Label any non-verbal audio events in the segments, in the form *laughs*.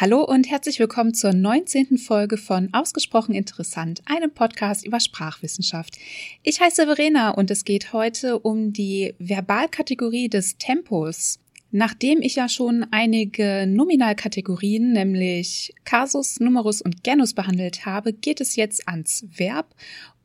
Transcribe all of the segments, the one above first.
Hallo und herzlich willkommen zur 19. Folge von Ausgesprochen Interessant, einem Podcast über Sprachwissenschaft. Ich heiße Verena und es geht heute um die Verbalkategorie des Tempos. Nachdem ich ja schon einige Nominalkategorien, nämlich Kasus, Numerus und Genus behandelt habe, geht es jetzt ans Verb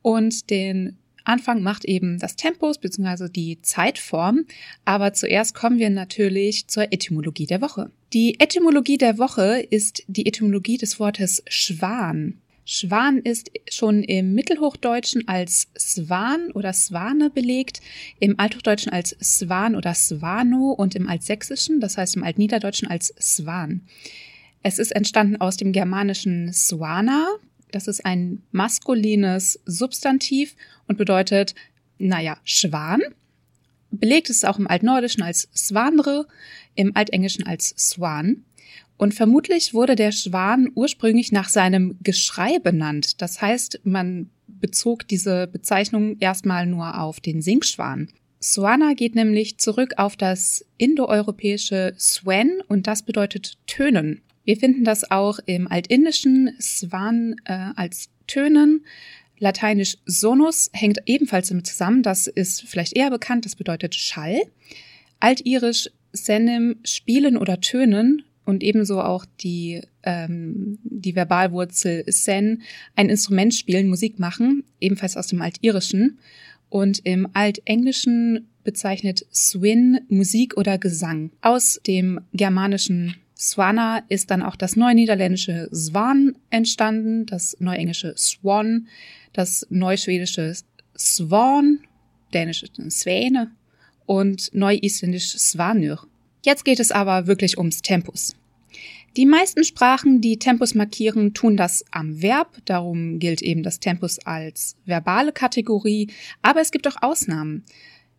und den Anfang macht eben das Tempus bzw. die Zeitform. Aber zuerst kommen wir natürlich zur Etymologie der Woche. Die Etymologie der Woche ist die Etymologie des Wortes Schwan. Schwan ist schon im Mittelhochdeutschen als Swan oder Swane belegt, im Althochdeutschen als Swan oder Swano und im Altsächsischen, das heißt im Altniederdeutschen als Swan. Es ist entstanden aus dem germanischen Swana, das ist ein maskulines Substantiv und bedeutet, naja, Schwan. Belegt ist es auch im Altnordischen als Swanre, im Altenglischen als Swan. Und vermutlich wurde der Schwan ursprünglich nach seinem Geschrei benannt. Das heißt, man bezog diese Bezeichnung erstmal nur auf den Singschwan. Swana geht nämlich zurück auf das indoeuropäische Swen und das bedeutet tönen. Wir finden das auch im Altindischen Swan äh, als Tönen. Lateinisch sonus hängt ebenfalls damit zusammen. Das ist vielleicht eher bekannt. Das bedeutet Schall. Altirisch senem spielen oder tönen und ebenso auch die, ähm, die Verbalwurzel sen, ein Instrument spielen, Musik machen, ebenfalls aus dem Altirischen. Und im Altenglischen bezeichnet Swin Musik oder Gesang. Aus dem germanischen Swana ist dann auch das neuniederländische Swan entstanden, das neuenglische Swan, das neuschwedische Swan, dänische Sväne und neuisländisch Svanur. Jetzt geht es aber wirklich ums Tempus. Die meisten Sprachen, die Tempus markieren, tun das am Verb, darum gilt eben das Tempus als verbale Kategorie, aber es gibt auch Ausnahmen.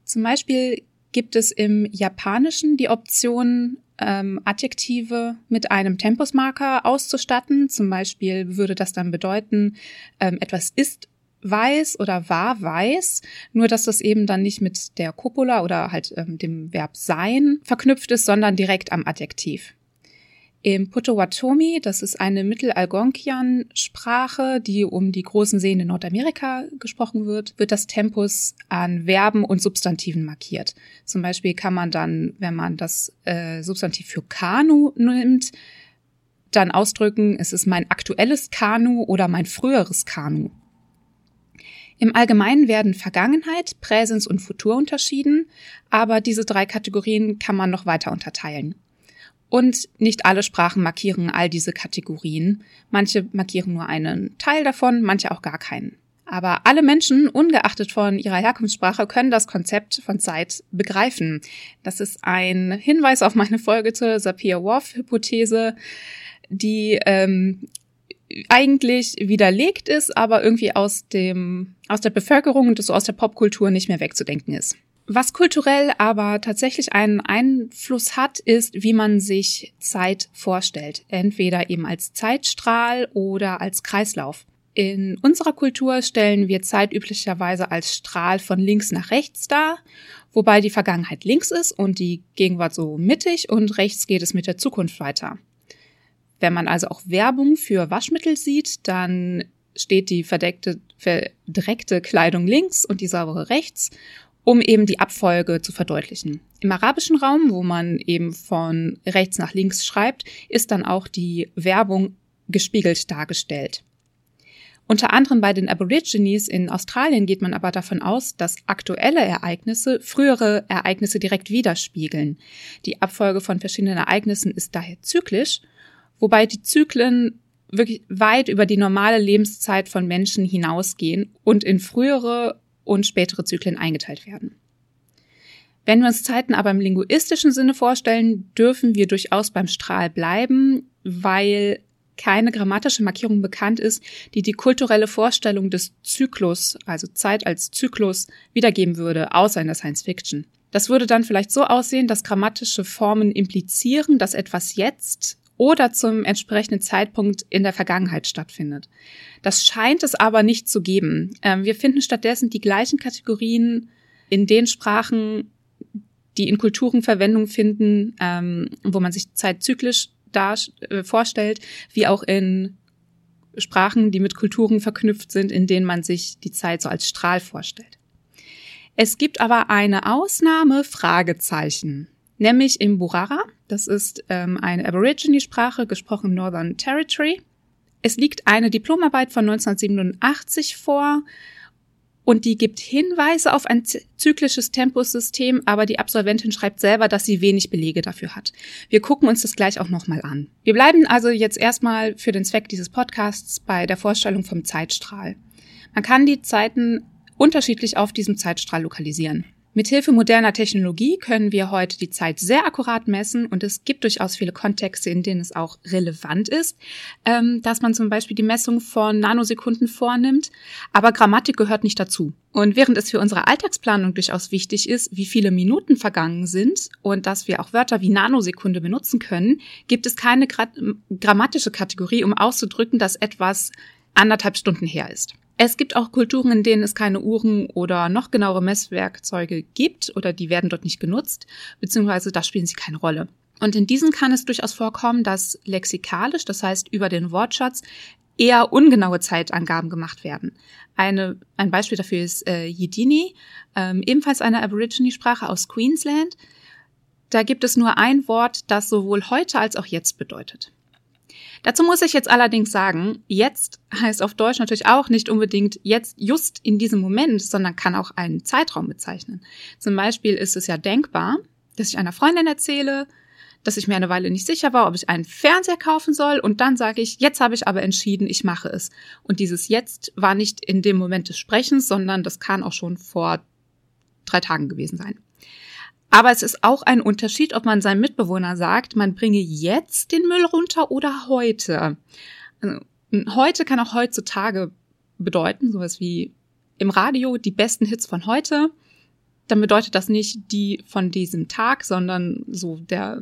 Zum Beispiel gibt es im Japanischen die Option, ähm, Adjektive mit einem Tempusmarker auszustatten. Zum Beispiel würde das dann bedeuten, ähm, etwas ist weiß oder war weiß, nur dass das eben dann nicht mit der Copula oder halt ähm, dem Verb sein verknüpft ist, sondern direkt am Adjektiv. Im Potawatomi, das ist eine Mittelalgonquian-Sprache, die um die großen Seen in Nordamerika gesprochen wird, wird das Tempus an Verben und Substantiven markiert. Zum Beispiel kann man dann, wenn man das äh, Substantiv für Kanu nimmt, dann ausdrücken, es ist mein aktuelles Kanu oder mein früheres Kanu. Im Allgemeinen werden Vergangenheit, Präsens und Futur unterschieden, aber diese drei Kategorien kann man noch weiter unterteilen. Und nicht alle Sprachen markieren all diese Kategorien. Manche markieren nur einen Teil davon, manche auch gar keinen. Aber alle Menschen, ungeachtet von ihrer Herkunftssprache, können das Konzept von Zeit begreifen. Das ist ein Hinweis auf meine Folge zur Sapir-Whorf-Hypothese, die ähm, eigentlich widerlegt ist, aber irgendwie aus dem aus der Bevölkerung und so aus der Popkultur nicht mehr wegzudenken ist. Was kulturell aber tatsächlich einen Einfluss hat, ist, wie man sich Zeit vorstellt. Entweder eben als Zeitstrahl oder als Kreislauf. In unserer Kultur stellen wir Zeit üblicherweise als Strahl von links nach rechts dar, wobei die Vergangenheit links ist und die Gegenwart so mittig und rechts geht es mit der Zukunft weiter. Wenn man also auch Werbung für Waschmittel sieht, dann steht die verdeckte, verdreckte Kleidung links und die saubere rechts um eben die Abfolge zu verdeutlichen. Im arabischen Raum, wo man eben von rechts nach links schreibt, ist dann auch die Werbung gespiegelt dargestellt. Unter anderem bei den Aborigines in Australien geht man aber davon aus, dass aktuelle Ereignisse frühere Ereignisse direkt widerspiegeln. Die Abfolge von verschiedenen Ereignissen ist daher zyklisch, wobei die Zyklen wirklich weit über die normale Lebenszeit von Menschen hinausgehen und in frühere und spätere Zyklen eingeteilt werden. Wenn wir uns Zeiten aber im linguistischen Sinne vorstellen, dürfen wir durchaus beim Strahl bleiben, weil keine grammatische Markierung bekannt ist, die die kulturelle Vorstellung des Zyklus, also Zeit als Zyklus, wiedergeben würde, außer in der Science Fiction. Das würde dann vielleicht so aussehen, dass grammatische Formen implizieren, dass etwas jetzt oder zum entsprechenden Zeitpunkt in der Vergangenheit stattfindet. Das scheint es aber nicht zu geben. Ähm, wir finden stattdessen die gleichen Kategorien in den Sprachen, die in Kulturen Verwendung finden, ähm, wo man sich zeitzyklisch dar äh, vorstellt, wie auch in Sprachen, die mit Kulturen verknüpft sind, in denen man sich die Zeit so als Strahl vorstellt. Es gibt aber eine Ausnahme, Fragezeichen, nämlich im Burara. Das ist ähm, eine Aborigine-Sprache, gesprochen Northern Territory. Es liegt eine Diplomarbeit von 1987 vor und die gibt Hinweise auf ein zyklisches Tempossystem, aber die Absolventin schreibt selber, dass sie wenig Belege dafür hat. Wir gucken uns das gleich auch nochmal an. Wir bleiben also jetzt erstmal für den Zweck dieses Podcasts bei der Vorstellung vom Zeitstrahl. Man kann die Zeiten unterschiedlich auf diesem Zeitstrahl lokalisieren. Mithilfe moderner Technologie können wir heute die Zeit sehr akkurat messen und es gibt durchaus viele Kontexte, in denen es auch relevant ist, ähm, dass man zum Beispiel die Messung von Nanosekunden vornimmt, aber Grammatik gehört nicht dazu. Und während es für unsere Alltagsplanung durchaus wichtig ist, wie viele Minuten vergangen sind und dass wir auch Wörter wie Nanosekunde benutzen können, gibt es keine grammatische Kategorie, um auszudrücken, dass etwas anderthalb Stunden her ist. Es gibt auch Kulturen, in denen es keine Uhren oder noch genauere Messwerkzeuge gibt oder die werden dort nicht genutzt, beziehungsweise da spielen sie keine Rolle. Und in diesen kann es durchaus vorkommen, dass lexikalisch, das heißt über den Wortschatz, eher ungenaue Zeitangaben gemacht werden. Eine, ein Beispiel dafür ist äh, Yidini, ähm, ebenfalls eine Aborigine-Sprache aus Queensland. Da gibt es nur ein Wort, das sowohl heute als auch jetzt bedeutet. Dazu muss ich jetzt allerdings sagen, jetzt heißt auf Deutsch natürlich auch nicht unbedingt jetzt just in diesem Moment, sondern kann auch einen Zeitraum bezeichnen. Zum Beispiel ist es ja denkbar, dass ich einer Freundin erzähle, dass ich mir eine Weile nicht sicher war, ob ich einen Fernseher kaufen soll und dann sage ich, jetzt habe ich aber entschieden, ich mache es. Und dieses jetzt war nicht in dem Moment des Sprechens, sondern das kann auch schon vor drei Tagen gewesen sein. Aber es ist auch ein Unterschied, ob man seinem Mitbewohner sagt, man bringe jetzt den Müll runter oder heute. Also, heute kann auch heutzutage bedeuten, sowas wie im Radio die besten Hits von heute. Dann bedeutet das nicht die von diesem Tag, sondern so der,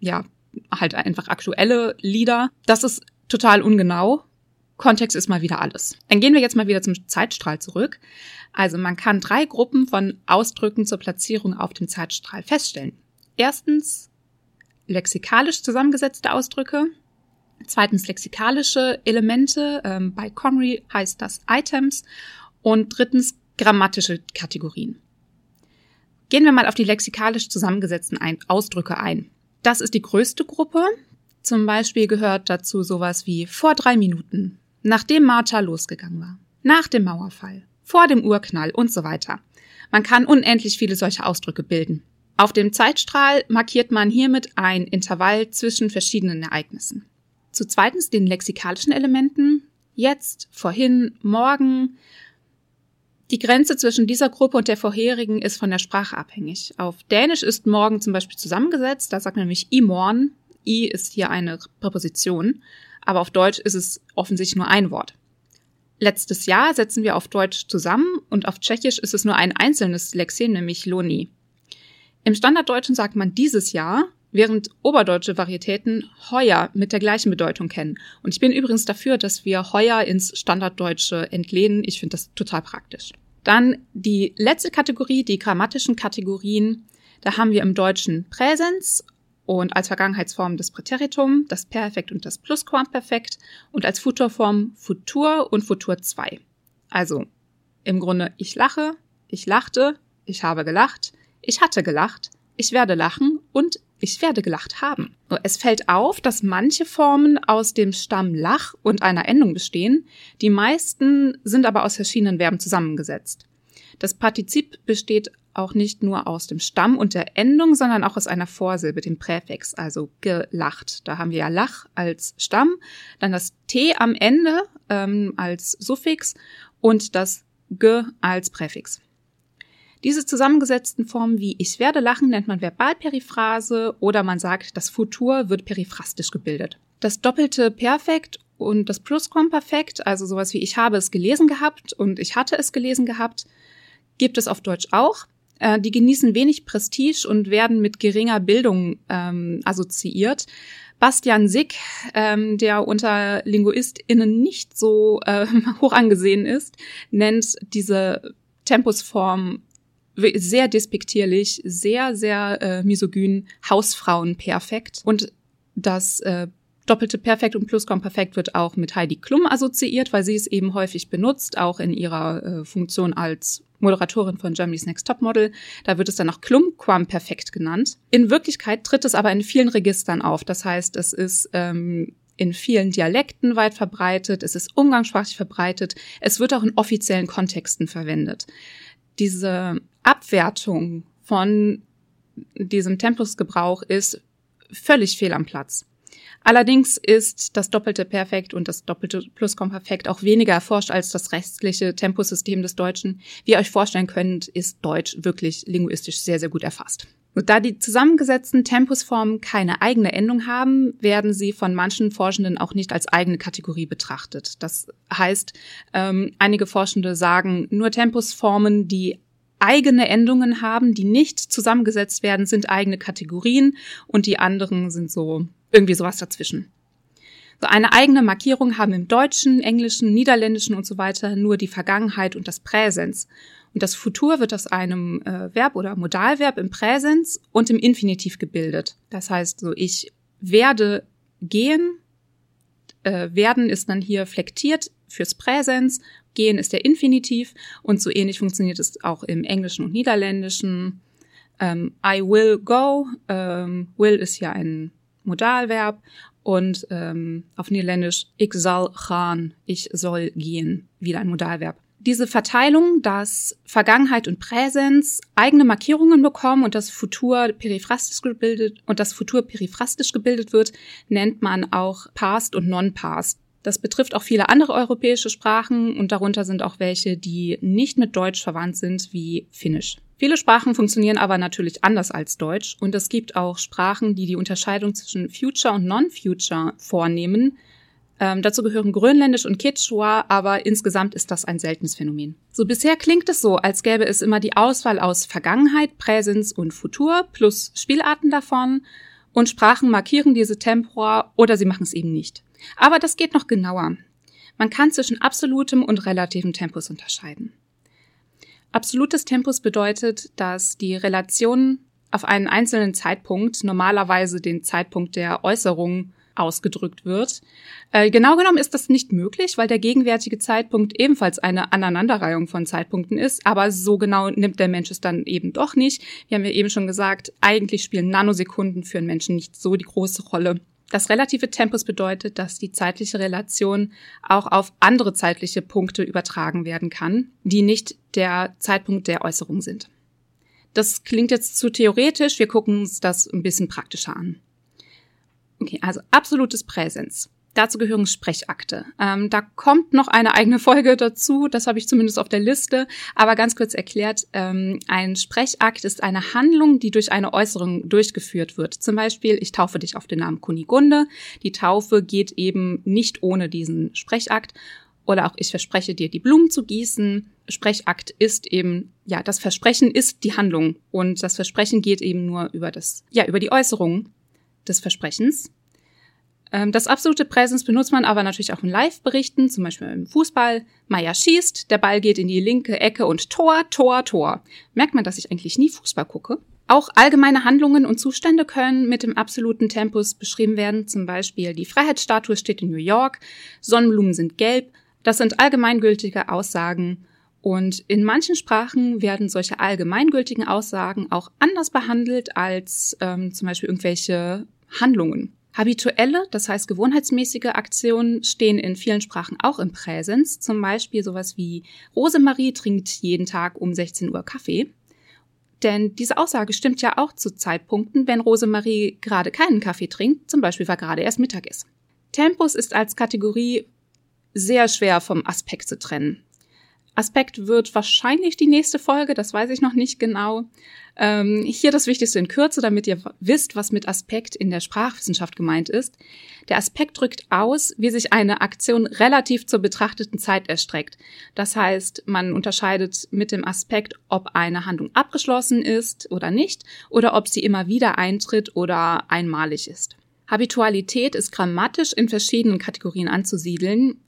ja, halt einfach aktuelle Lieder. Das ist total ungenau. Kontext ist mal wieder alles. Dann gehen wir jetzt mal wieder zum Zeitstrahl zurück. Also man kann drei Gruppen von Ausdrücken zur Platzierung auf dem Zeitstrahl feststellen. Erstens lexikalisch zusammengesetzte Ausdrücke. Zweitens lexikalische Elemente. Ähm, bei Conry heißt das Items. Und drittens grammatische Kategorien. Gehen wir mal auf die lexikalisch zusammengesetzten Ausdrücke ein. Das ist die größte Gruppe. Zum Beispiel gehört dazu sowas wie vor drei Minuten, nachdem Martha losgegangen war, nach dem Mauerfall, vor dem Urknall und so weiter. Man kann unendlich viele solche Ausdrücke bilden. Auf dem Zeitstrahl markiert man hiermit ein Intervall zwischen verschiedenen Ereignissen. Zu zweitens den lexikalischen Elementen. Jetzt, vorhin, morgen. Die Grenze zwischen dieser Gruppe und der vorherigen ist von der Sprache abhängig. Auf Dänisch ist morgen zum Beispiel zusammengesetzt. Da sagt man nämlich i morgen. I ist hier eine Präposition. Aber auf Deutsch ist es offensichtlich nur ein Wort. Letztes Jahr setzen wir auf Deutsch zusammen und auf Tschechisch ist es nur ein einzelnes Lexem, nämlich Loni. Im Standarddeutschen sagt man dieses Jahr, während oberdeutsche Varietäten heuer mit der gleichen Bedeutung kennen. Und ich bin übrigens dafür, dass wir heuer ins Standarddeutsche entlehnen. Ich finde das total praktisch. Dann die letzte Kategorie, die grammatischen Kategorien. Da haben wir im Deutschen Präsens und als Vergangenheitsform das Präteritum, das Perfekt und das Plusquamperfekt und als Futurform Futur und Futur 2. Also im Grunde ich lache, ich lachte, ich habe gelacht, ich hatte gelacht, ich werde lachen und ich werde gelacht haben. Es fällt auf, dass manche Formen aus dem Stamm lach und einer Endung bestehen, die meisten sind aber aus verschiedenen Verben zusammengesetzt. Das Partizip besteht auch nicht nur aus dem Stamm und der Endung, sondern auch aus einer Vorsilbe, dem Präfix, also gelacht. Da haben wir ja Lach als Stamm, dann das T am Ende ähm, als Suffix und das G als Präfix. Diese zusammengesetzten Formen wie ich werde lachen nennt man Verbalperiphrase oder man sagt, das Futur wird periphrastisch gebildet. Das doppelte Perfekt und das Plusquamperfekt, also sowas wie ich habe es gelesen gehabt und ich hatte es gelesen gehabt, gibt es auf Deutsch auch. Äh, die genießen wenig Prestige und werden mit geringer Bildung ähm, assoziiert. Bastian Sick, ähm, der unter LinguistInnen nicht so äh, *laughs* hoch angesehen ist, nennt diese Tempusform sehr despektierlich, sehr, sehr äh, misogyn, Hausfrauen perfekt. Und Das äh, doppelte Perfekt und Plusquamperfekt wird auch mit Heidi Klum assoziiert, weil sie es eben häufig benutzt, auch in ihrer äh, Funktion als Moderatorin von Germany's Next Topmodel. Da wird es dann auch Klumquamperfekt genannt. In Wirklichkeit tritt es aber in vielen Registern auf. Das heißt, es ist ähm, in vielen Dialekten weit verbreitet, es ist umgangssprachlich verbreitet, es wird auch in offiziellen Kontexten verwendet. Diese Abwertung von diesem Tempusgebrauch ist völlig fehl am Platz. Allerdings ist das doppelte Perfekt und das doppelte Plusquamperfekt auch weniger erforscht als das restliche Temposystem des Deutschen. Wie ihr euch vorstellen könnt, ist Deutsch wirklich linguistisch sehr, sehr gut erfasst. Und da die zusammengesetzten Tempusformen keine eigene Endung haben, werden sie von manchen Forschenden auch nicht als eigene Kategorie betrachtet. Das heißt, ähm, einige Forschende sagen, nur Tempusformen, die eigene Endungen haben, die nicht zusammengesetzt werden, sind eigene Kategorien und die anderen sind so irgendwie sowas dazwischen. So eine eigene Markierung haben im Deutschen, Englischen, Niederländischen und so weiter nur die Vergangenheit und das Präsens. Und das Futur wird aus einem äh, Verb oder Modalverb im Präsens und im Infinitiv gebildet. Das heißt, so ich werde gehen. Äh, werden ist dann hier flektiert fürs Präsens. Gehen ist der Infinitiv. Und so ähnlich funktioniert es auch im Englischen und Niederländischen. Ähm, I will go. Ähm, will ist ja ein Modalverb und ähm, auf Niederländisch ich soll gaan, ich soll gehen, wieder ein Modalverb diese Verteilung, dass Vergangenheit und Präsens eigene Markierungen bekommen und das Futur periphrastisch gebildet und das Futur periphrastisch gebildet wird, nennt man auch Past und Non-Past. Das betrifft auch viele andere europäische Sprachen und darunter sind auch welche, die nicht mit Deutsch verwandt sind, wie Finnisch. Viele Sprachen funktionieren aber natürlich anders als Deutsch und es gibt auch Sprachen, die die Unterscheidung zwischen Future und Non-Future vornehmen, ähm, dazu gehören Grönländisch und Quechua, aber insgesamt ist das ein seltenes Phänomen. So bisher klingt es so, als gäbe es immer die Auswahl aus Vergangenheit, Präsens und Futur plus Spielarten davon und Sprachen markieren diese Tempora oder sie machen es eben nicht. Aber das geht noch genauer. Man kann zwischen absolutem und relativem Tempus unterscheiden. Absolutes Tempus bedeutet, dass die Relation auf einen einzelnen Zeitpunkt, normalerweise den Zeitpunkt der Äußerung, ausgedrückt wird. Äh, genau genommen ist das nicht möglich, weil der gegenwärtige Zeitpunkt ebenfalls eine Aneinanderreihung von Zeitpunkten ist, aber so genau nimmt der Mensch es dann eben doch nicht. Wir haben ja eben schon gesagt, eigentlich spielen Nanosekunden für einen Menschen nicht so die große Rolle. Das relative Tempus bedeutet, dass die zeitliche Relation auch auf andere zeitliche Punkte übertragen werden kann, die nicht der Zeitpunkt der Äußerung sind. Das klingt jetzt zu theoretisch, wir gucken uns das ein bisschen praktischer an. Okay, also absolutes Präsens. Dazu gehören Sprechakte. Ähm, da kommt noch eine eigene Folge dazu, das habe ich zumindest auf der Liste. Aber ganz kurz erklärt, ähm, ein Sprechakt ist eine Handlung, die durch eine Äußerung durchgeführt wird. Zum Beispiel, ich taufe dich auf den Namen Kunigunde. Die Taufe geht eben nicht ohne diesen Sprechakt. Oder auch ich verspreche dir, die Blumen zu gießen. Sprechakt ist eben, ja, das Versprechen ist die Handlung. Und das Versprechen geht eben nur über das, ja, über die Äußerung des Versprechens. Ähm, das absolute Präsens benutzt man aber natürlich auch in Live-Berichten, zum Beispiel im Fußball. Meier schießt, der Ball geht in die linke Ecke und Tor, Tor, Tor. Merkt man, dass ich eigentlich nie Fußball gucke? Auch allgemeine Handlungen und Zustände können mit dem absoluten Tempus beschrieben werden. Zum Beispiel die Freiheitsstatue steht in New York, Sonnenblumen sind gelb. Das sind allgemeingültige Aussagen. Und in manchen Sprachen werden solche allgemeingültigen Aussagen auch anders behandelt als ähm, zum Beispiel irgendwelche Handlungen. Habituelle, das heißt gewohnheitsmäßige Aktionen stehen in vielen Sprachen auch im Präsens. Zum Beispiel sowas wie Rosemarie trinkt jeden Tag um 16 Uhr Kaffee. Denn diese Aussage stimmt ja auch zu Zeitpunkten, wenn Rosemarie gerade keinen Kaffee trinkt, zum Beispiel war gerade erst Mittagessen. Tempus ist als Kategorie sehr schwer vom Aspekt zu trennen. Aspekt wird wahrscheinlich die nächste Folge, das weiß ich noch nicht genau. Ähm, hier das Wichtigste in Kürze, damit ihr wisst, was mit Aspekt in der Sprachwissenschaft gemeint ist. Der Aspekt drückt aus, wie sich eine Aktion relativ zur betrachteten Zeit erstreckt. Das heißt, man unterscheidet mit dem Aspekt, ob eine Handlung abgeschlossen ist oder nicht, oder ob sie immer wieder eintritt oder einmalig ist. Habitualität ist grammatisch in verschiedenen Kategorien anzusiedeln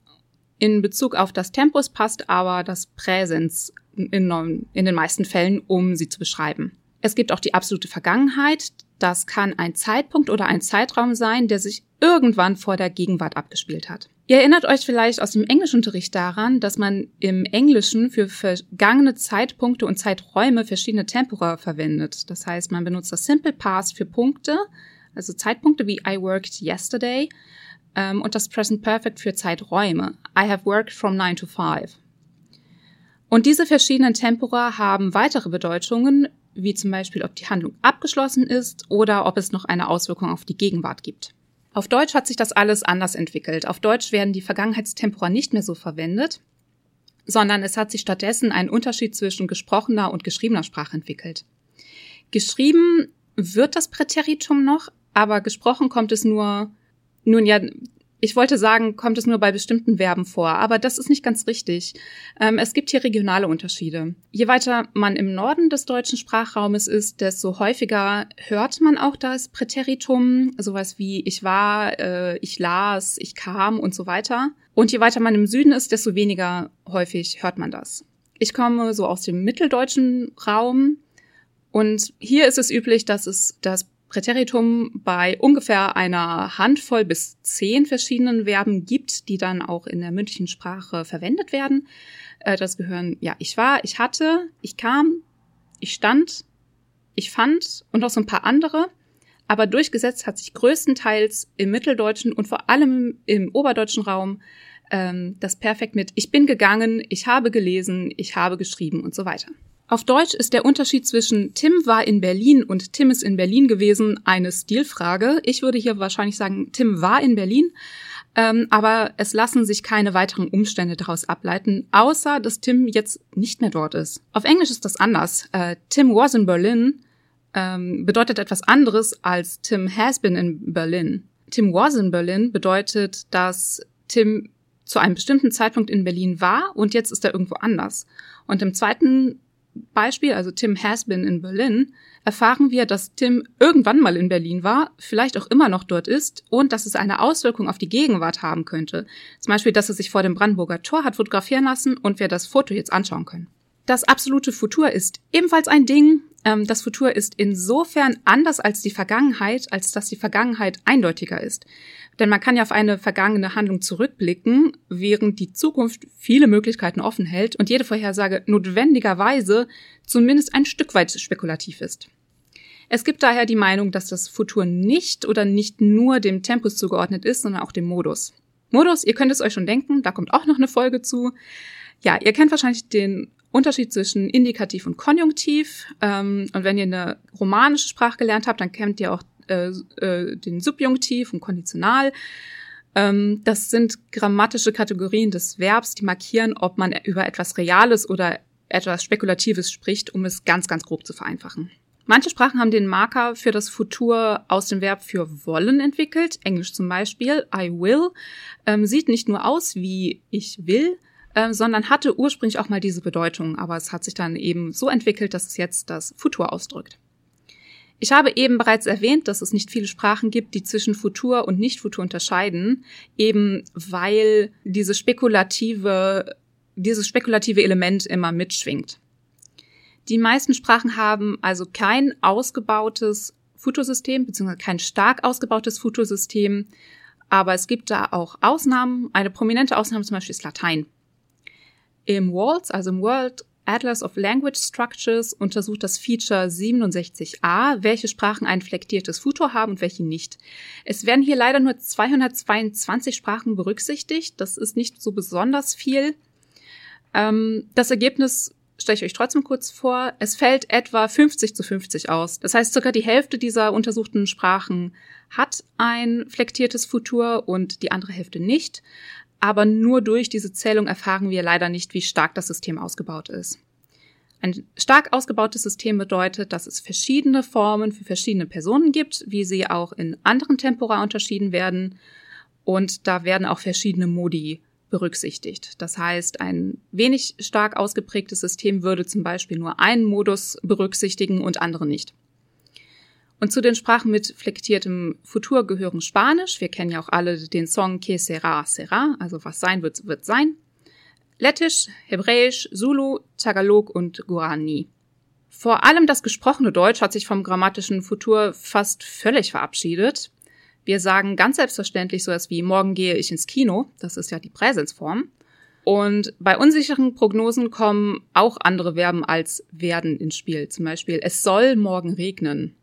in Bezug auf das Tempus passt aber das Präsens in, in den meisten Fällen, um sie zu beschreiben. Es gibt auch die absolute Vergangenheit, Das kann ein Zeitpunkt oder ein Zeitraum sein, der sich irgendwann vor der Gegenwart abgespielt hat. Ihr erinnert euch vielleicht aus dem Englischunterricht daran, dass man im Englischen für vergangene Zeitpunkte und Zeiträume verschiedene Tempora verwendet. Das heißt, man benutzt das Simple Past für Punkte, also Zeitpunkte wie I worked yesterday ähm, und das Present Perfect für Zeiträume. I have worked from 9 to 5. Und diese verschiedenen Tempora haben weitere Bedeutungen, wie zum Beispiel, ob die Handlung abgeschlossen ist oder ob es noch eine Auswirkung auf die Gegenwart gibt. Auf Deutsch hat sich das alles anders entwickelt. Auf Deutsch werden die Vergangenheitstempora nicht mehr so verwendet, sondern es hat sich stattdessen ein Unterschied zwischen gesprochener und geschriebener Sprache entwickelt. Geschrieben wird das Präteritum noch, aber gesprochen kommt es nur, nun ja, ich wollte sagen, kommt es nur bei bestimmten Verben vor, aber das ist nicht ganz richtig. Ähm, es gibt hier regionale Unterschiede. Je weiter man im Norden des deutschen Sprachraumes ist, desto häufiger hört man auch das Präteritum, sowas wie ich war, äh, ich las, ich kam und so weiter. Und je weiter man im Süden ist, desto weniger häufig hört man das. Ich komme so aus dem mitteldeutschen Raum und hier ist es üblich, dass es das Präteritum bei ungefähr einer Handvoll bis zehn verschiedenen Verben gibt, die dann auch in der mündlichen Sprache verwendet werden. Äh, das gehören, ja, ich war, ich hatte, ich kam, ich stand, ich fand und noch so ein paar andere. Aber durchgesetzt hat sich größtenteils im mitteldeutschen und vor allem im oberdeutschen Raum ähm, das Perfekt mit ich bin gegangen, ich habe gelesen, ich habe geschrieben und so weiter. Auf Deutsch ist der Unterschied zwischen Tim war in Berlin und Tim ist in Berlin gewesen eine Stilfrage. Ich würde hier wahrscheinlich sagen, Tim war in Berlin, ähm, aber es lassen sich keine weiteren Umstände daraus ableiten, außer dass Tim jetzt nicht mehr dort ist. Auf Englisch ist das anders. Äh, Tim was in Berlin ähm, bedeutet etwas anderes als Tim has been in Berlin. Tim was in Berlin bedeutet, dass Tim zu einem bestimmten Zeitpunkt in Berlin war und jetzt ist er irgendwo anders. Und im zweiten Beispiel, also Tim has been in Berlin, erfahren wir, dass Tim irgendwann mal in Berlin war, vielleicht auch immer noch dort ist und dass es eine Auswirkung auf die Gegenwart haben könnte. Zum Beispiel, dass er sich vor dem Brandenburger Tor hat fotografieren lassen und wir das Foto jetzt anschauen können. Das absolute Futur ist ebenfalls ein Ding. Ähm, das Futur ist insofern anders als die Vergangenheit, als dass die Vergangenheit eindeutiger ist. Denn man kann ja auf eine vergangene Handlung zurückblicken, während die Zukunft viele Möglichkeiten offen hält und jede Vorhersage notwendigerweise zumindest ein Stück weit spekulativ ist. Es gibt daher die Meinung, dass das Futur nicht oder nicht nur dem Tempus zugeordnet ist, sondern auch dem Modus. Modus, ihr könnt es euch schon denken, da kommt auch noch eine Folge zu. Ja, ihr kennt wahrscheinlich den Unterschied zwischen Indikativ und Konjunktiv. Ähm, und wenn ihr eine romanische Sprache gelernt habt, dann kennt ihr auch äh, äh, den Subjunktiv und Konditional. Ähm, das sind grammatische Kategorien des Verbs, die markieren, ob man über etwas Reales oder etwas Spekulatives spricht, um es ganz, ganz grob zu vereinfachen. Manche Sprachen haben den Marker für das Futur aus dem Verb für wollen entwickelt. Englisch zum Beispiel, I will, ähm, sieht nicht nur aus wie ich will, ähm, sondern hatte ursprünglich auch mal diese Bedeutung, aber es hat sich dann eben so entwickelt, dass es jetzt das Futur ausdrückt. Ich habe eben bereits erwähnt, dass es nicht viele Sprachen gibt, die zwischen Futur und Nicht-Futur unterscheiden, eben weil diese spekulative, dieses spekulative Element immer mitschwingt. Die meisten Sprachen haben also kein ausgebautes Futursystem, beziehungsweise kein stark ausgebautes Futursystem, aber es gibt da auch Ausnahmen. Eine prominente Ausnahme zum Beispiel ist Latein. Im WALTS, also im World Atlas of Language Structures untersucht das Feature 67a, welche Sprachen ein flektiertes Futur haben und welche nicht. Es werden hier leider nur 222 Sprachen berücksichtigt. Das ist nicht so besonders viel. Ähm, das Ergebnis stelle ich euch trotzdem kurz vor. Es fällt etwa 50 zu 50 aus. Das heißt, circa die Hälfte dieser untersuchten Sprachen hat ein flektiertes Futur und die andere Hälfte nicht aber nur durch diese Zählung erfahren wir leider nicht, wie stark das System ausgebaut ist. Ein stark ausgebautes System bedeutet, dass es verschiedene Formen für verschiedene Personen gibt, wie sie auch in anderen Tempora unterschieden werden. Und da werden auch verschiedene Modi berücksichtigt. Das heißt, ein wenig stark ausgeprägtes System würde zum Beispiel nur einen Modus berücksichtigen und andere nicht. Und zu den Sprachen mit flektiertem Futur gehören Spanisch. Wir kennen ja auch alle den Song Que sera, sera, also was sein wird, wird sein. Lettisch, Hebräisch, Zulu, Tagalog und Guarani. Vor allem das gesprochene Deutsch hat sich vom grammatischen Futur fast völlig verabschiedet. Wir sagen ganz selbstverständlich so etwas wie morgen gehe ich ins Kino, das ist ja die Präsensform. Und bei unsicheren Prognosen kommen auch andere Verben als werden ins Spiel. Zum Beispiel, es soll morgen regnen.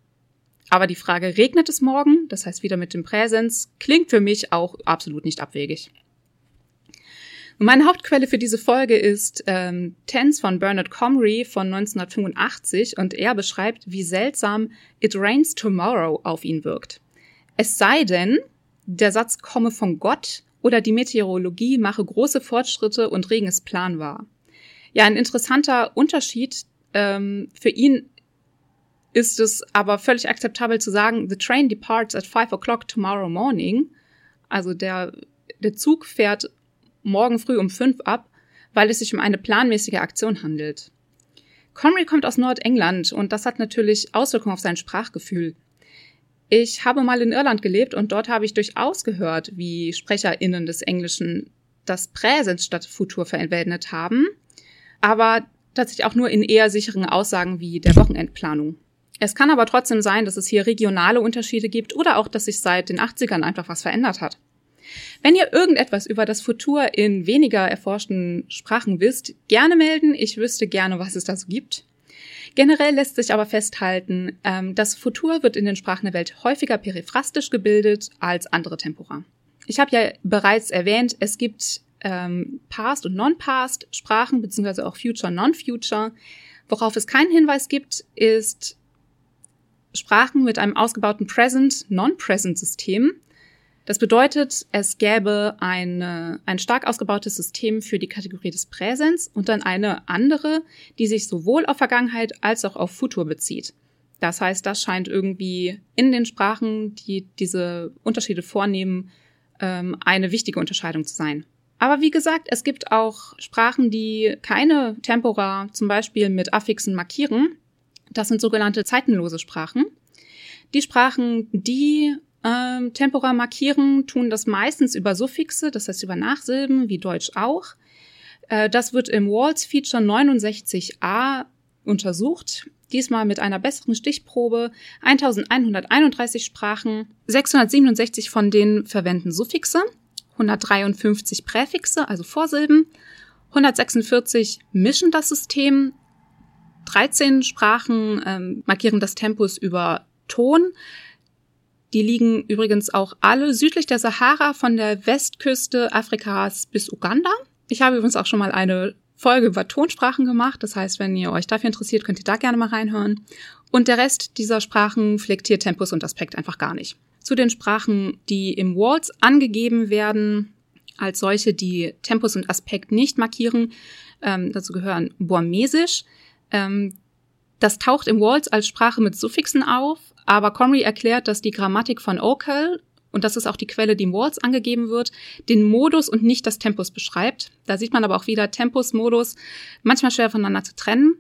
Aber die Frage, regnet es morgen? Das heißt wieder mit dem Präsens, klingt für mich auch absolut nicht abwegig. Meine Hauptquelle für diese Folge ist ähm, Tense von Bernard Comrie von 1985 und er beschreibt, wie seltsam It Rains Tomorrow auf ihn wirkt. Es sei denn, der Satz komme von Gott oder die Meteorologie mache große Fortschritte und Regen ist planbar. Ja, ein interessanter Unterschied ähm, für ihn ist es aber völlig akzeptabel zu sagen, the train departs at five o'clock tomorrow morning. Also der, der Zug fährt morgen früh um fünf ab, weil es sich um eine planmäßige Aktion handelt. Conry kommt aus Nordengland und das hat natürlich Auswirkungen auf sein Sprachgefühl. Ich habe mal in Irland gelebt und dort habe ich durchaus gehört, wie SprecherInnen des Englischen das Präsens statt Futur verwendet haben, aber tatsächlich auch nur in eher sicheren Aussagen wie der Wochenendplanung. Es kann aber trotzdem sein, dass es hier regionale Unterschiede gibt oder auch, dass sich seit den 80ern einfach was verändert hat. Wenn ihr irgendetwas über das Futur in weniger erforschten Sprachen wisst, gerne melden. Ich wüsste gerne, was es da so gibt. Generell lässt sich aber festhalten, ähm, das Futur wird in den Sprachen der Welt häufiger periphrastisch gebildet als andere Tempora. Ich habe ja bereits erwähnt, es gibt ähm, Past und Non-Past Sprachen, beziehungsweise auch Future, Non-Future. Worauf es keinen Hinweis gibt, ist Sprachen mit einem ausgebauten Present, Non-Present System. Das bedeutet, es gäbe eine, ein stark ausgebautes System für die Kategorie des Präsens und dann eine andere, die sich sowohl auf Vergangenheit als auch auf Futur bezieht. Das heißt, das scheint irgendwie in den Sprachen, die diese Unterschiede vornehmen, ähm, eine wichtige Unterscheidung zu sein. Aber wie gesagt, es gibt auch Sprachen, die keine Tempora zum Beispiel mit Affixen markieren. Das sind sogenannte zeitenlose Sprachen. Die Sprachen, die ähm, Tempora markieren, tun das meistens über Suffixe, das heißt über Nachsilben, wie Deutsch auch. Äh, das wird im Walls Feature 69a untersucht. Diesmal mit einer besseren Stichprobe. 1131 Sprachen, 667 von denen verwenden Suffixe, 153 Präfixe, also Vorsilben, 146 mischen das System, 13 Sprachen ähm, markieren das Tempus über Ton, die liegen übrigens auch alle südlich der Sahara von der Westküste Afrikas bis Uganda. Ich habe übrigens auch schon mal eine Folge über Tonsprachen gemacht. Das heißt, wenn ihr euch dafür interessiert, könnt ihr da gerne mal reinhören. Und der Rest dieser Sprachen pflegt hier Tempus und Aspekt einfach gar nicht. Zu den Sprachen, die im Waltz angegeben werden, als solche, die Tempus und Aspekt nicht markieren, ähm, dazu gehören Burmesisch. Ähm, das taucht im Waltz als Sprache mit Suffixen auf, aber Comrie erklärt, dass die Grammatik von Okel, und das ist auch die Quelle, die im Waltz angegeben wird, den Modus und nicht das Tempus beschreibt. Da sieht man aber auch wieder Tempus, Modus, manchmal schwer voneinander zu trennen.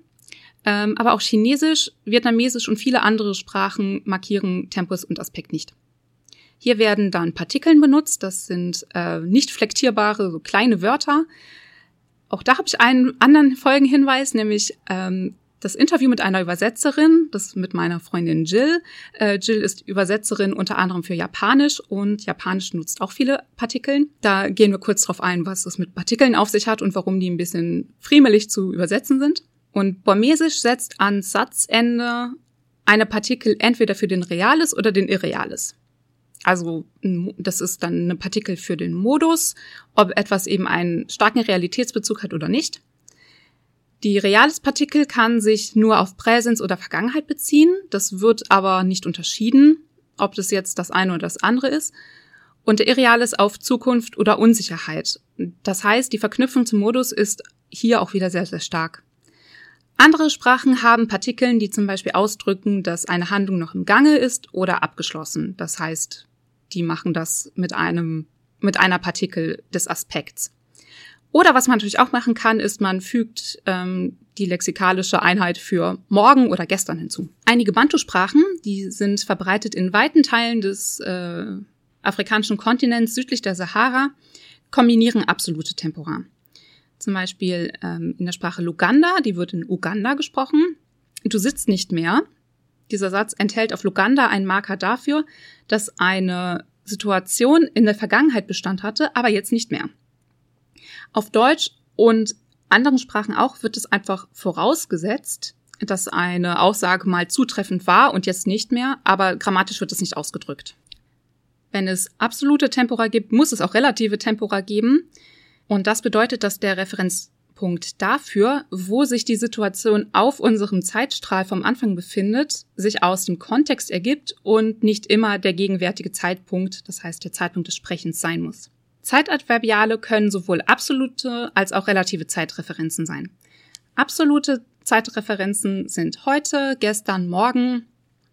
Ähm, aber auch Chinesisch, Vietnamesisch und viele andere Sprachen markieren Tempus und Aspekt nicht. Hier werden dann Partikeln benutzt, das sind äh, nicht flektierbare, so kleine Wörter. Auch da habe ich einen anderen Folgenhinweis, nämlich ähm, das Interview mit einer Übersetzerin, das mit meiner Freundin Jill. Äh, Jill ist Übersetzerin unter anderem für Japanisch und Japanisch nutzt auch viele Partikeln. Da gehen wir kurz drauf ein, was es mit Partikeln auf sich hat und warum die ein bisschen friemelig zu übersetzen sind. Und Burmesisch setzt an Satzende eine Partikel entweder für den Reales oder den Irreales. Also das ist dann eine Partikel für den Modus, ob etwas eben einen starken Realitätsbezug hat oder nicht. Die Reales-Partikel kann sich nur auf Präsens oder Vergangenheit beziehen. Das wird aber nicht unterschieden, ob das jetzt das eine oder das andere ist. Und der Irreales auf Zukunft oder Unsicherheit. Das heißt, die Verknüpfung zum Modus ist hier auch wieder sehr, sehr stark. Andere Sprachen haben Partikeln, die zum Beispiel ausdrücken, dass eine Handlung noch im Gange ist oder abgeschlossen. Das heißt, die machen das mit einem, mit einer Partikel des Aspekts. Oder was man natürlich auch machen kann, ist, man fügt ähm, die lexikalische Einheit für morgen oder gestern hinzu. Einige Bantu-Sprachen, die sind verbreitet in weiten Teilen des äh, afrikanischen Kontinents südlich der Sahara, kombinieren absolute Tempora. Zum Beispiel ähm, in der Sprache Luganda, die wird in Uganda gesprochen. du sitzt nicht mehr. Dieser Satz enthält auf Luganda einen Marker dafür, dass eine Situation in der Vergangenheit Bestand hatte, aber jetzt nicht mehr. Auf Deutsch und anderen Sprachen auch wird es einfach vorausgesetzt, dass eine Aussage mal zutreffend war und jetzt nicht mehr, aber grammatisch wird es nicht ausgedrückt. Wenn es absolute Tempora gibt, muss es auch relative Tempora geben. Und das bedeutet, dass der Referenzpunkt dafür, wo sich die Situation auf unserem Zeitstrahl vom Anfang befindet, sich aus dem Kontext ergibt und nicht immer der gegenwärtige Zeitpunkt, das heißt der Zeitpunkt des Sprechens sein muss. Zeitadverbiale können sowohl absolute als auch relative Zeitreferenzen sein. Absolute Zeitreferenzen sind heute, gestern, morgen.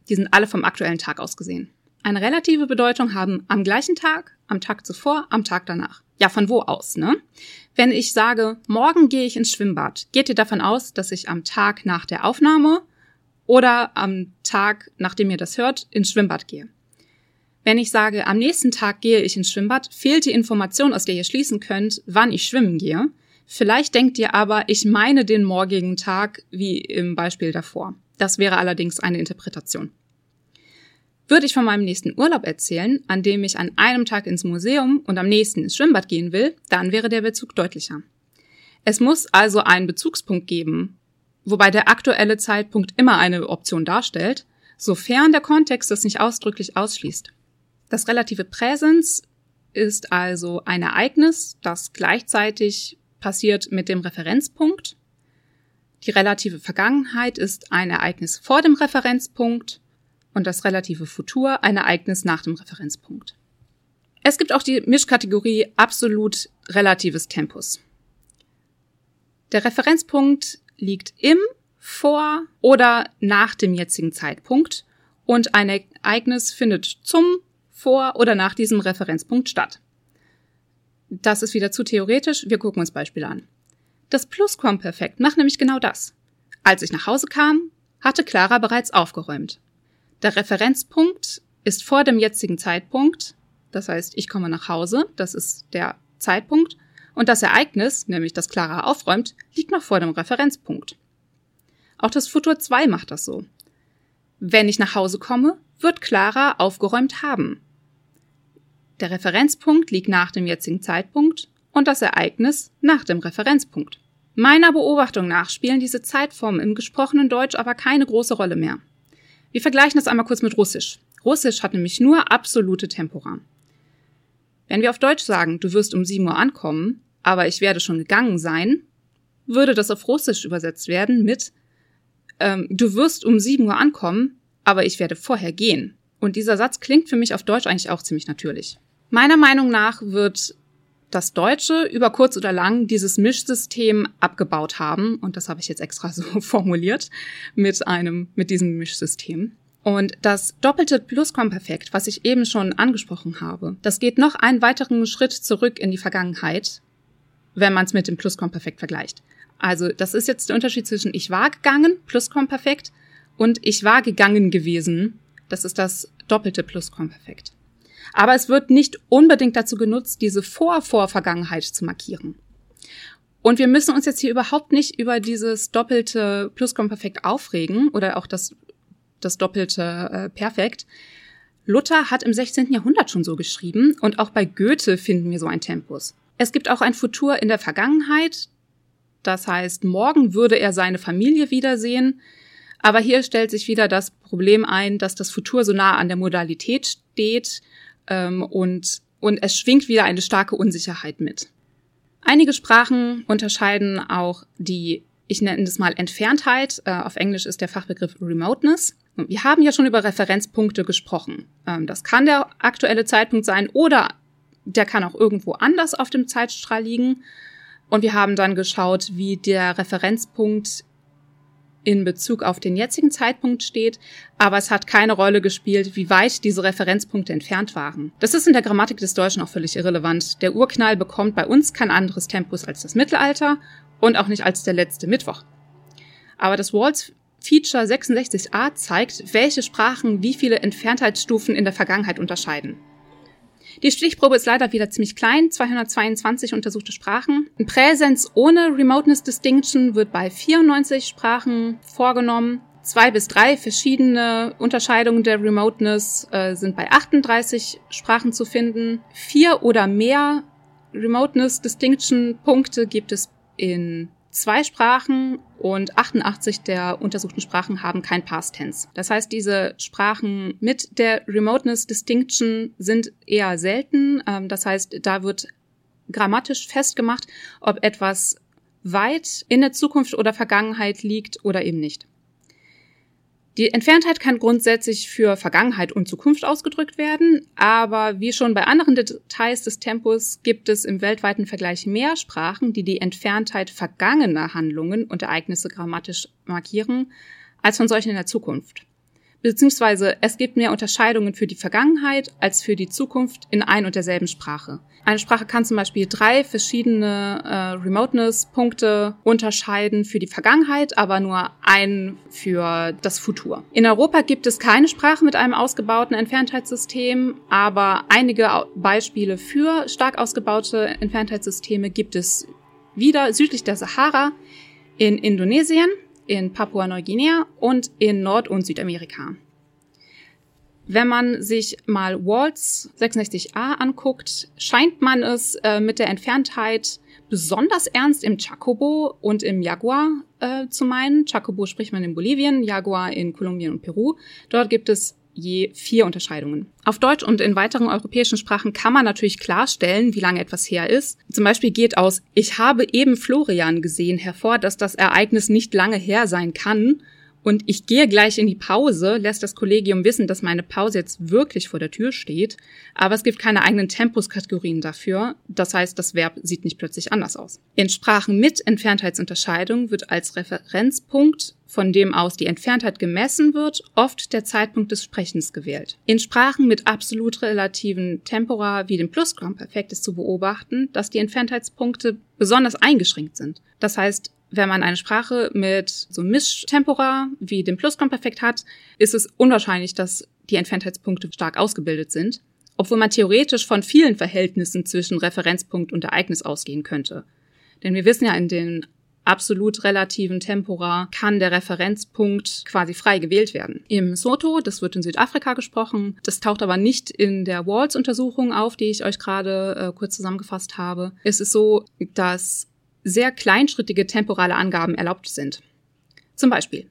Die sind alle vom aktuellen Tag aus gesehen. Eine relative Bedeutung haben am gleichen Tag, am Tag zuvor, am Tag danach. Ja, von wo aus, ne? Wenn ich sage, morgen gehe ich ins Schwimmbad, geht ihr davon aus, dass ich am Tag nach der Aufnahme oder am Tag, nachdem ihr das hört, ins Schwimmbad gehe. Wenn ich sage, am nächsten Tag gehe ich ins Schwimmbad, fehlt die Information, aus der ihr schließen könnt, wann ich schwimmen gehe. Vielleicht denkt ihr aber, ich meine den morgigen Tag wie im Beispiel davor. Das wäre allerdings eine Interpretation. Würde ich von meinem nächsten Urlaub erzählen, an dem ich an einem Tag ins Museum und am nächsten ins Schwimmbad gehen will, dann wäre der Bezug deutlicher. Es muss also einen Bezugspunkt geben, wobei der aktuelle Zeitpunkt immer eine Option darstellt, sofern der Kontext das nicht ausdrücklich ausschließt. Das relative Präsens ist also ein Ereignis, das gleichzeitig passiert mit dem Referenzpunkt. Die relative Vergangenheit ist ein Ereignis vor dem Referenzpunkt und das relative Futur ein Ereignis nach dem Referenzpunkt. Es gibt auch die Mischkategorie absolut relatives Tempus. Der Referenzpunkt liegt im, vor oder nach dem jetzigen Zeitpunkt und ein Ereignis findet zum vor oder nach diesem Referenzpunkt statt. Das ist wieder zu theoretisch, wir gucken uns Beispiele an. Das Plusquamperfekt macht nämlich genau das. Als ich nach Hause kam, hatte Clara bereits aufgeräumt. Der Referenzpunkt ist vor dem jetzigen Zeitpunkt, das heißt, ich komme nach Hause, das ist der Zeitpunkt, und das Ereignis, nämlich dass Clara aufräumt, liegt noch vor dem Referenzpunkt. Auch das Futur 2 macht das so. Wenn ich nach Hause komme, wird Clara aufgeräumt haben. Der Referenzpunkt liegt nach dem jetzigen Zeitpunkt und das Ereignis nach dem Referenzpunkt. Meiner Beobachtung nach spielen diese Zeitformen im gesprochenen Deutsch aber keine große Rolle mehr. Wir vergleichen das einmal kurz mit Russisch. Russisch hat nämlich nur absolute Tempora. Wenn wir auf Deutsch sagen, du wirst um 7 Uhr ankommen, aber ich werde schon gegangen sein, würde das auf Russisch übersetzt werden mit ähm, du wirst um 7 Uhr ankommen, aber ich werde vorher gehen. Und dieser Satz klingt für mich auf Deutsch eigentlich auch ziemlich natürlich. Meiner Meinung nach wird das Deutsche über kurz oder lang dieses Mischsystem abgebaut haben. Und das habe ich jetzt extra *laughs* so formuliert mit einem, mit diesem Mischsystem. Und das doppelte Plusquamperfekt, was ich eben schon angesprochen habe, das geht noch einen weiteren Schritt zurück in die Vergangenheit, wenn man es mit dem Plusquamperfekt vergleicht. Also das ist jetzt der Unterschied zwischen ich war gegangen, Plusquamperfekt, und ich war gegangen gewesen. Das ist das doppelte Plusquamperfekt. Aber es wird nicht unbedingt dazu genutzt, diese Vor-Vor-Vergangenheit zu markieren. Und wir müssen uns jetzt hier überhaupt nicht über dieses doppelte Plusquamperfekt aufregen oder auch das, das doppelte äh, Perfekt. Luther hat im 16. Jahrhundert schon so geschrieben und auch bei Goethe finden wir so ein Tempus. Es gibt auch ein Futur in der Vergangenheit. Das heißt, morgen würde er seine Familie wiedersehen. Aber hier stellt sich wieder das Problem ein, dass das Futur so nah an der Modalität steht ähm, und, und es schwingt wieder eine starke Unsicherheit mit. Einige Sprachen unterscheiden auch die, ich nenne das mal Entferntheit, äh, auf Englisch ist der Fachbegriff Remoteness. Wir haben ja schon über Referenzpunkte gesprochen. Ähm, das kann der aktuelle Zeitpunkt sein oder der kann auch irgendwo anders auf dem Zeitstrahl liegen. Und wir haben dann geschaut, wie der Referenzpunkt in Bezug auf den jetzigen Zeitpunkt steht, aber es hat keine Rolle gespielt, wie weit diese Referenzpunkte entfernt waren. Das ist in der Grammatik des Deutschen auch völlig irrelevant. Der Urknall bekommt bei uns kein anderes Tempus als das Mittelalter und auch nicht als der letzte Mittwoch. Aber das Walls Feature 66a zeigt, welche Sprachen wie viele Entferntheitsstufen in der Vergangenheit unterscheiden. Die Stichprobe ist leider wieder ziemlich klein, 222 untersuchte Sprachen. Präsenz ohne Remoteness Distinction wird bei 94 Sprachen vorgenommen. Zwei bis drei verschiedene Unterscheidungen der Remoteness äh, sind bei 38 Sprachen zu finden. Vier oder mehr Remoteness Distinction Punkte gibt es in zwei Sprachen und 88 der untersuchten Sprachen haben kein Past Tense. Das heißt, diese Sprachen mit der Remoteness Distinction sind eher selten. Ähm, das heißt, da wird grammatisch festgemacht, ob etwas weit in der Zukunft oder Vergangenheit liegt oder eben nicht. Die Entferntheit kann grundsätzlich für Vergangenheit und Zukunft ausgedrückt werden, aber wie schon bei anderen Details des Tempos gibt es im weltweiten Vergleich mehr Sprachen, die die Entferntheit vergangener Handlungen und Ereignisse grammatisch markieren, als von solchen in der Zukunft beziehungsweise es gibt mehr Unterscheidungen für die Vergangenheit als für die Zukunft in ein und derselben Sprache. Eine Sprache kann zum Beispiel drei verschiedene äh, Remoteness-Punkte unterscheiden für die Vergangenheit, aber nur einen für das Futur. In Europa gibt es keine Sprache mit einem ausgebauten Entferntheitssystem, aber einige Beispiele für stark ausgebaute Entferntheitssysteme gibt es wieder südlich der Sahara in Indonesien in Papua-Neuguinea und in Nord- und Südamerika. Wenn man sich mal Waltz 66a anguckt, scheint man es äh, mit der Entferntheit besonders ernst im Chacobo und im Jaguar äh, zu meinen. Chacobo spricht man in Bolivien, Jaguar in Kolumbien und Peru. Dort gibt es je vier Unterscheidungen. Auf Deutsch und in weiteren europäischen Sprachen kann man natürlich klarstellen, wie lange etwas her ist. Zum Beispiel geht aus Ich habe eben Florian gesehen hervor, dass das Ereignis nicht lange her sein kann und ich gehe gleich in die Pause, lässt das Kollegium wissen, dass meine Pause jetzt wirklich vor der Tür steht, aber es gibt keine eigenen Tempuskategorien dafür. Das heißt, das Verb sieht nicht plötzlich anders aus. In Sprachen mit Entferntheitsunterscheidung wird als Referenzpunkt, von dem aus die Entferntheit gemessen wird, oft der Zeitpunkt des Sprechens gewählt. In Sprachen mit absolut relativen Tempora wie dem Plusquamperfekt ist zu beobachten, dass die Entferntheitspunkte besonders eingeschränkt sind. Das heißt, wenn man eine Sprache mit so Mischtempora wie dem Plusquamperfekt hat, ist es unwahrscheinlich, dass die Entferntheitspunkte stark ausgebildet sind, obwohl man theoretisch von vielen Verhältnissen zwischen Referenzpunkt und Ereignis ausgehen könnte. Denn wir wissen ja, in den absolut relativen Tempora kann der Referenzpunkt quasi frei gewählt werden. Im Soto, das wird in Südafrika gesprochen, das taucht aber nicht in der Walls-Untersuchung auf, die ich euch gerade äh, kurz zusammengefasst habe. Es ist so, dass sehr kleinschrittige temporale Angaben erlaubt sind. Zum Beispiel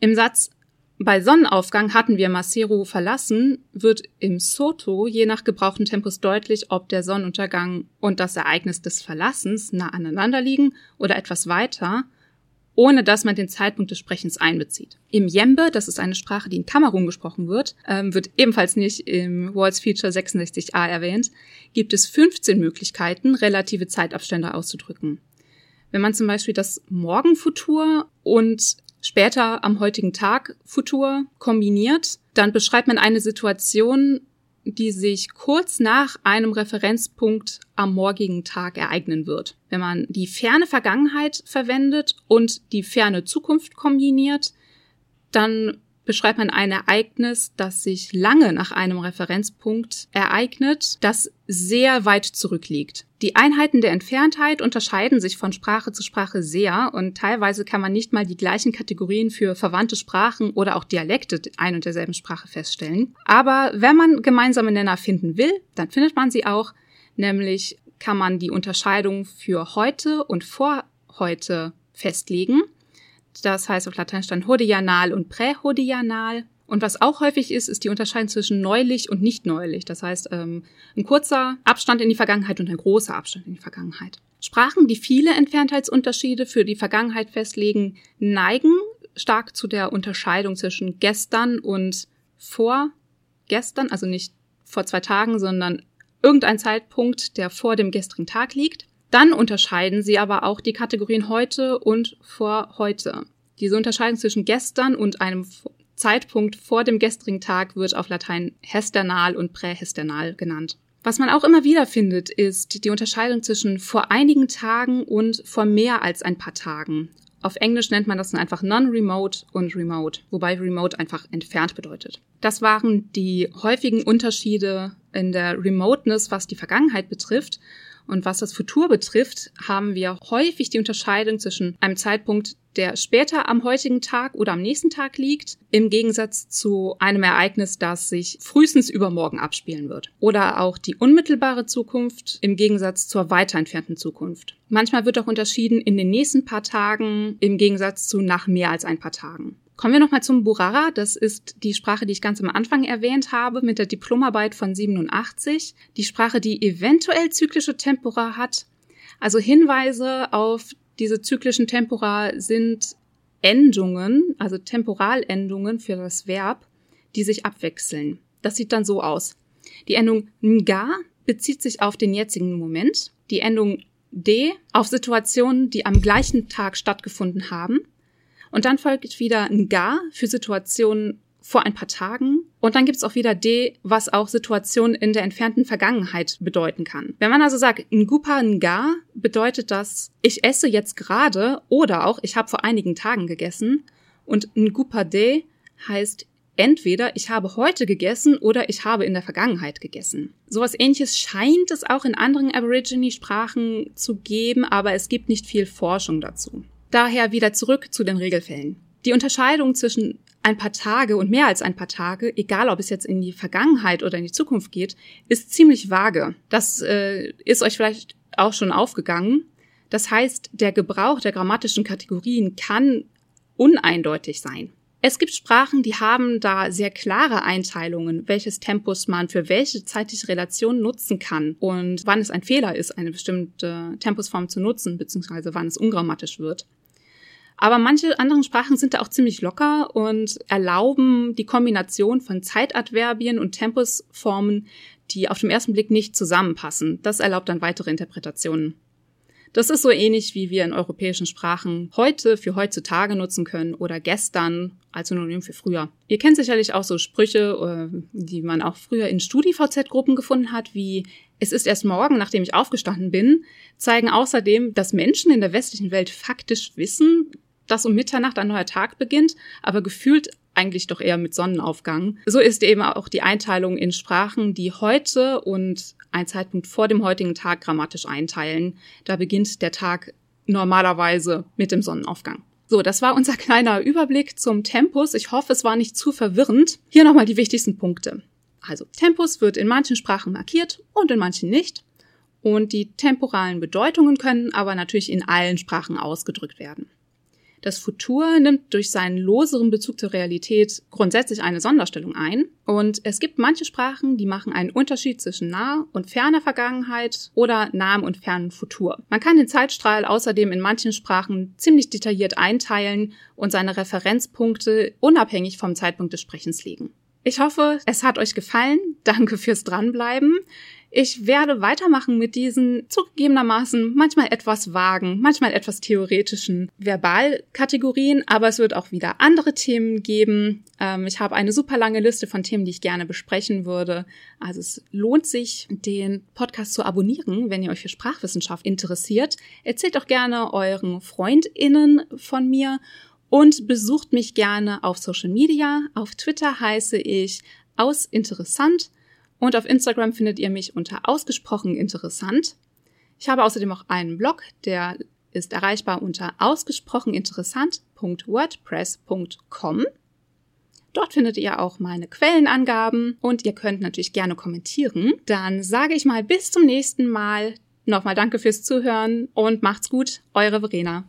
im Satz bei Sonnenaufgang hatten wir Maseru verlassen, wird im Soto je nach gebrauchten Tempus deutlich, ob der Sonnenuntergang und das Ereignis des Verlassens nah aneinander liegen oder etwas weiter, ohne dass man den Zeitpunkt des Sprechens einbezieht. Im Yembe, das ist eine Sprache, die in Kamerun gesprochen wird, ähm, wird ebenfalls nicht im Words Feature 66a erwähnt, gibt es 15 Möglichkeiten, relative Zeitabstände auszudrücken. Wenn man zum Beispiel das Morgenfutur und später am heutigen Tag Futur kombiniert, dann beschreibt man eine Situation, die sich kurz nach einem Referenzpunkt am morgigen Tag ereignen wird. Wenn man die ferne Vergangenheit verwendet und die ferne Zukunft kombiniert, dann beschreibt man ein Ereignis, das sich lange nach einem Referenzpunkt ereignet, das sehr weit zurückliegt. Die Einheiten der Entferntheit unterscheiden sich von Sprache zu Sprache sehr und teilweise kann man nicht mal die gleichen Kategorien für verwandte Sprachen oder auch Dialekte ein und derselben Sprache feststellen. Aber wenn man gemeinsame Nenner finden will, dann findet man sie auch, nämlich kann man die Unterscheidung für heute und vor heute festlegen. Das heißt auf Latein dann hodianal und prähodianal. Und was auch häufig ist, ist die Unterscheidung zwischen neulich und nicht neulich. Das heißt, ähm, ein kurzer Abstand in die Vergangenheit und ein großer Abstand in die Vergangenheit. Sprachen, die viele Entferntheitsunterschiede für die Vergangenheit festlegen, neigen stark zu der Unterscheidung zwischen gestern und vor gestern, also nicht vor zwei Tagen, sondern irgendein Zeitpunkt, der vor dem gestrigen Tag liegt. Dann unterscheiden sie aber auch die Kategorien heute und vor heute. Diese Unterscheidung zwischen gestern und einem Zeitpunkt vor dem gestrigen Tag wird auf Latein hesternal und prähesternal genannt. Was man auch immer wieder findet, ist die Unterscheidung zwischen vor einigen Tagen und vor mehr als ein paar Tagen. Auf Englisch nennt man das dann einfach non-remote und remote, wobei remote einfach entfernt bedeutet. Das waren die häufigen Unterschiede in der Remoteness, was die Vergangenheit betrifft. Und was das Futur betrifft, haben wir häufig die Unterscheidung zwischen einem Zeitpunkt, der später am heutigen Tag oder am nächsten Tag liegt, im Gegensatz zu einem Ereignis, das sich frühestens übermorgen abspielen wird. Oder auch die unmittelbare Zukunft im Gegensatz zur weiter entfernten Zukunft. Manchmal wird auch unterschieden in den nächsten paar Tagen im Gegensatz zu nach mehr als ein paar Tagen. Kommen wir nochmal zum Burara. Das ist die Sprache, die ich ganz am Anfang erwähnt habe, mit der Diplomarbeit von 87. Die Sprache, die eventuell zyklische Tempora hat. Also Hinweise auf diese zyklischen Tempora sind Endungen, also Temporalendungen für das Verb, die sich abwechseln. Das sieht dann so aus. Die Endung nga bezieht sich auf den jetzigen Moment. Die Endung d auf Situationen, die am gleichen Tag stattgefunden haben. Und dann folgt wieder ein Ga für Situationen vor ein paar Tagen. Und dann gibt's auch wieder D, was auch Situationen in der entfernten Vergangenheit bedeuten kann. Wenn man also sagt, Ngupa Nga, bedeutet das, ich esse jetzt gerade oder auch, ich habe vor einigen Tagen gegessen. Und Ngupa De heißt entweder ich habe heute gegessen oder ich habe in der Vergangenheit gegessen. Sowas ähnliches scheint es auch in anderen Aborigine-Sprachen zu geben, aber es gibt nicht viel Forschung dazu. Daher wieder zurück zu den Regelfällen. Die Unterscheidung zwischen ein paar Tage und mehr als ein paar Tage, egal ob es jetzt in die Vergangenheit oder in die Zukunft geht, ist ziemlich vage. Das äh, ist euch vielleicht auch schon aufgegangen. Das heißt, der Gebrauch der grammatischen Kategorien kann uneindeutig sein. Es gibt Sprachen, die haben da sehr klare Einteilungen, welches Tempus man für welche zeitliche Relation nutzen kann und wann es ein Fehler ist, eine bestimmte Tempusform zu nutzen, beziehungsweise wann es ungrammatisch wird. Aber manche anderen Sprachen sind da auch ziemlich locker und erlauben die Kombination von Zeitadverbien und Tempusformen, die auf den ersten Blick nicht zusammenpassen. Das erlaubt dann weitere Interpretationen. Das ist so ähnlich, wie wir in europäischen Sprachen heute für heutzutage nutzen können oder gestern als Synonym für früher. Ihr kennt sicherlich auch so Sprüche, äh, die man auch früher in StudiVZ-Gruppen gefunden hat, wie es ist erst morgen, nachdem ich aufgestanden bin, zeigen außerdem, dass Menschen in der westlichen Welt faktisch wissen, dass um Mitternacht ein neuer Tag beginnt, aber gefühlt eigentlich doch eher mit Sonnenaufgang. So ist eben auch die Einteilung in Sprachen, die heute und ein Zeitpunkt vor dem heutigen Tag grammatisch einteilen. Da beginnt der Tag normalerweise mit dem Sonnenaufgang. So, das war unser *laughs* kleiner Überblick zum Tempus. Ich hoffe, es war nicht zu verwirrend. Hier nochmal die wichtigsten Punkte. Also, Tempus wird in manchen Sprachen markiert und in manchen nicht. Und die temporalen Bedeutungen können aber natürlich in allen Sprachen ausgedrückt werden. Das Futur nimmt durch seinen loseren Bezug zur Realität grundsätzlich eine Sonderstellung ein. Und es gibt manche Sprachen, die machen einen Unterschied zwischen naher und ferner Vergangenheit oder nahem und fernem Futur. Man kann den Zeitstrahl außerdem in manchen Sprachen ziemlich detailliert einteilen und seine Referenzpunkte unabhängig vom Zeitpunkt des Sprechens legen. Ich hoffe, es hat euch gefallen. Danke fürs Dranbleiben. Ich werde weitermachen mit diesen zugegebenermaßen manchmal etwas vagen, manchmal etwas theoretischen Verbalkategorien, aber es wird auch wieder andere Themen geben. Ähm, ich habe eine super lange Liste von Themen, die ich gerne besprechen würde. Also es lohnt sich, den Podcast zu abonnieren, wenn ihr euch für Sprachwissenschaft interessiert. Erzählt auch gerne euren FreundInnen von mir und besucht mich gerne auf Social Media. Auf Twitter heiße ich aus interessant und auf Instagram findet ihr mich unter ausgesprochen interessant. Ich habe außerdem auch einen Blog, der ist erreichbar unter ausgesprocheninteressant.wordpress.com. Dort findet ihr auch meine Quellenangaben und ihr könnt natürlich gerne kommentieren. Dann sage ich mal bis zum nächsten Mal. Nochmal danke fürs Zuhören und macht's gut, eure Verena.